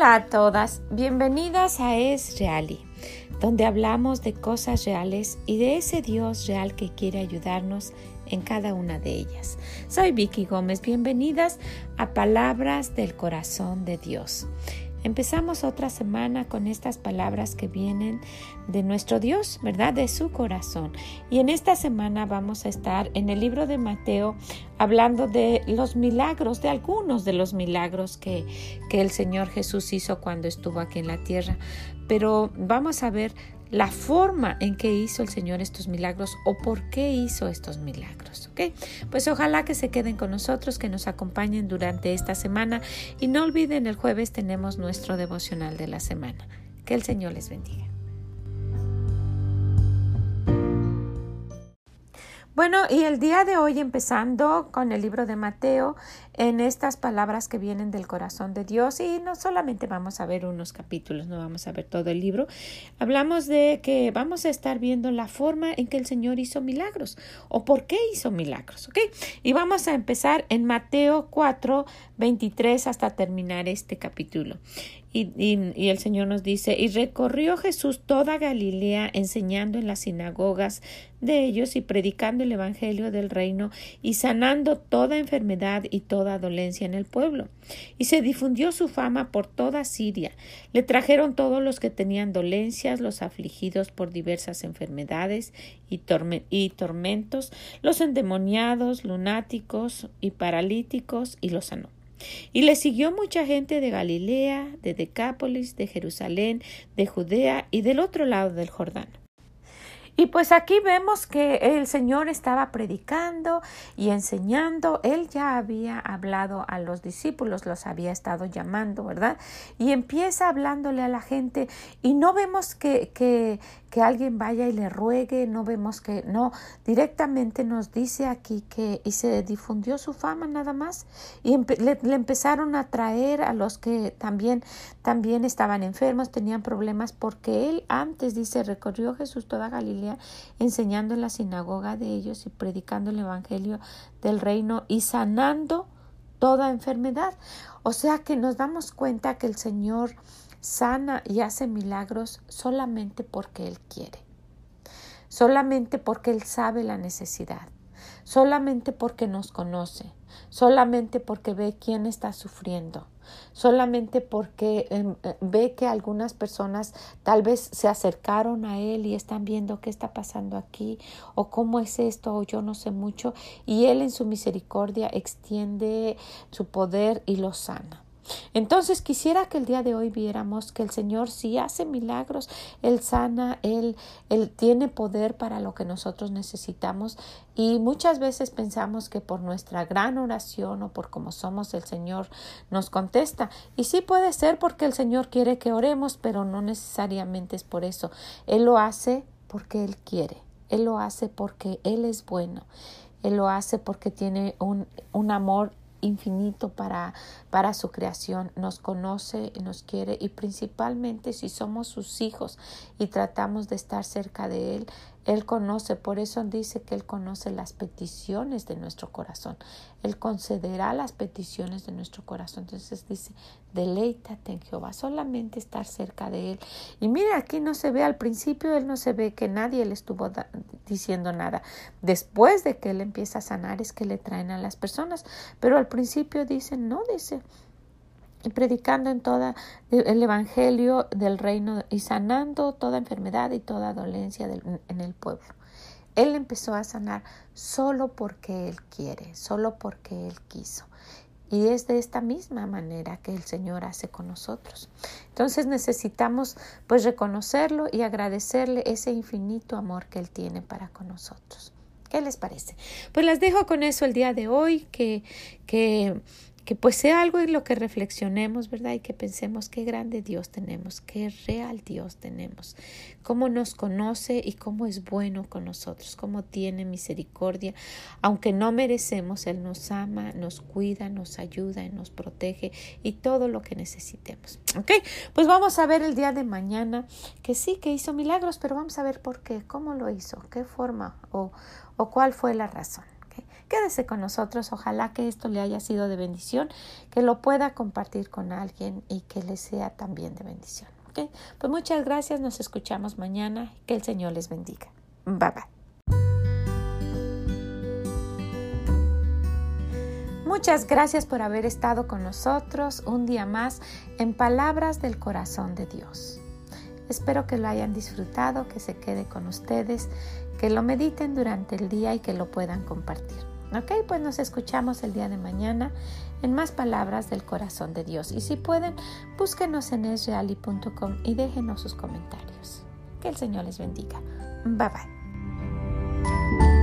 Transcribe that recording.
Hola a todas, bienvenidas a Es Reali, donde hablamos de cosas reales y de ese Dios real que quiere ayudarnos en cada una de ellas. Soy Vicky Gómez, bienvenidas a Palabras del Corazón de Dios. Empezamos otra semana con estas palabras que vienen de nuestro Dios, ¿verdad? De su corazón. Y en esta semana vamos a estar en el libro de Mateo hablando de los milagros, de algunos de los milagros que, que el Señor Jesús hizo cuando estuvo aquí en la tierra. Pero vamos a ver la forma en que hizo el Señor estos milagros o por qué hizo estos milagros. ¿ok? Pues ojalá que se queden con nosotros, que nos acompañen durante esta semana y no olviden el jueves tenemos nuestro devocional de la semana. Que el Señor les bendiga. Bueno, y el día de hoy empezando con el libro de Mateo, en estas palabras que vienen del corazón de Dios, y no solamente vamos a ver unos capítulos, no vamos a ver todo el libro, hablamos de que vamos a estar viendo la forma en que el Señor hizo milagros o por qué hizo milagros, ¿ok? Y vamos a empezar en Mateo 4, 23 hasta terminar este capítulo. Y, el Señor nos dice, y recorrió Jesús toda Galilea enseñando en las sinagogas de ellos y predicando el Evangelio del reino y sanando toda enfermedad y toda dolencia en el pueblo. Y se difundió su fama por toda Siria. Le trajeron todos los que tenían dolencias, los afligidos por diversas enfermedades y, y tormentos, los endemoniados, lunáticos y paralíticos, y los sanó. Y le siguió mucha gente de Galilea, de Decápolis, de Jerusalén, de Judea y del otro lado del Jordán. Y pues aquí vemos que el Señor estaba predicando y enseñando. Él ya había hablado a los discípulos, los había estado llamando, ¿verdad? Y empieza hablándole a la gente y no vemos que, que, que alguien vaya y le ruegue, no vemos que, no, directamente nos dice aquí que y se difundió su fama nada más y le, empezaron a traer a los que también, también estaban enfermos, tenían problemas, porque él antes, dice, recorrió Jesús toda Galilea enseñando en la sinagoga de ellos y predicando el Evangelio del reino y sanando toda enfermedad. O sea que nos damos cuenta que el Señor sana y hace milagros solamente porque Él quiere, solamente porque Él sabe la necesidad, solamente porque nos conoce, solamente porque ve quién está sufriendo, solamente porque em, eh, ve que algunas personas tal vez se acercaron a él y están viendo qué está pasando aquí o cómo es esto o yo no sé mucho y él en su misericordia extiende su poder y lo sana. Entonces quisiera que el día de hoy viéramos que el Señor sí hace milagros, Él sana, Él, Él tiene poder para lo que nosotros necesitamos y muchas veces pensamos que por nuestra gran oración o por como somos el Señor nos contesta. Y sí puede ser porque el Señor quiere que oremos, pero no necesariamente es por eso. Él lo hace porque Él quiere, Él lo hace porque Él es bueno. Él lo hace porque tiene un, un amor infinito para, para su creación, nos conoce, nos quiere y principalmente si somos sus hijos y tratamos de estar cerca de Él, Él conoce, por eso dice que Él conoce las peticiones de nuestro corazón, Él concederá las peticiones de nuestro corazón. Entonces dice, deleítate en Jehová, solamente estar cerca de Él. Y mira, aquí no se ve al principio, Él no se ve que nadie le estuvo diciendo nada. Después de que Él empieza a sanar es que le traen a las personas, pero al principio dice, no, dice, predicando en toda el evangelio del reino y sanando toda enfermedad y toda dolencia en el pueblo. Él empezó a sanar solo porque Él quiere, solo porque Él quiso. Y es de esta misma manera que el Señor hace con nosotros. Entonces necesitamos pues reconocerlo y agradecerle ese infinito amor que Él tiene para con nosotros. ¿Qué les parece? Pues las dejo con eso el día de hoy, que, que que pues sea algo en lo que reflexionemos, ¿verdad? Y que pensemos qué grande Dios tenemos, qué real Dios tenemos, cómo nos conoce y cómo es bueno con nosotros, cómo tiene misericordia, aunque no merecemos, Él nos ama, nos cuida, nos ayuda, nos protege y todo lo que necesitemos. ¿Ok? Pues vamos a ver el día de mañana que sí, que hizo milagros, pero vamos a ver por qué, cómo lo hizo, qué forma o, o cuál fue la razón. Quédese con nosotros. Ojalá que esto le haya sido de bendición, que lo pueda compartir con alguien y que le sea también de bendición. Pues muchas gracias, nos escuchamos mañana. Que el Señor les bendiga. Bye bye. Muchas gracias por haber estado con nosotros un día más en Palabras del Corazón de Dios. Espero que lo hayan disfrutado, que se quede con ustedes, que lo mediten durante el día y que lo puedan compartir. Ok, pues nos escuchamos el día de mañana en más palabras del corazón de Dios. Y si pueden, búsquenos en esreali.com y déjenos sus comentarios. Que el Señor les bendiga. Bye bye.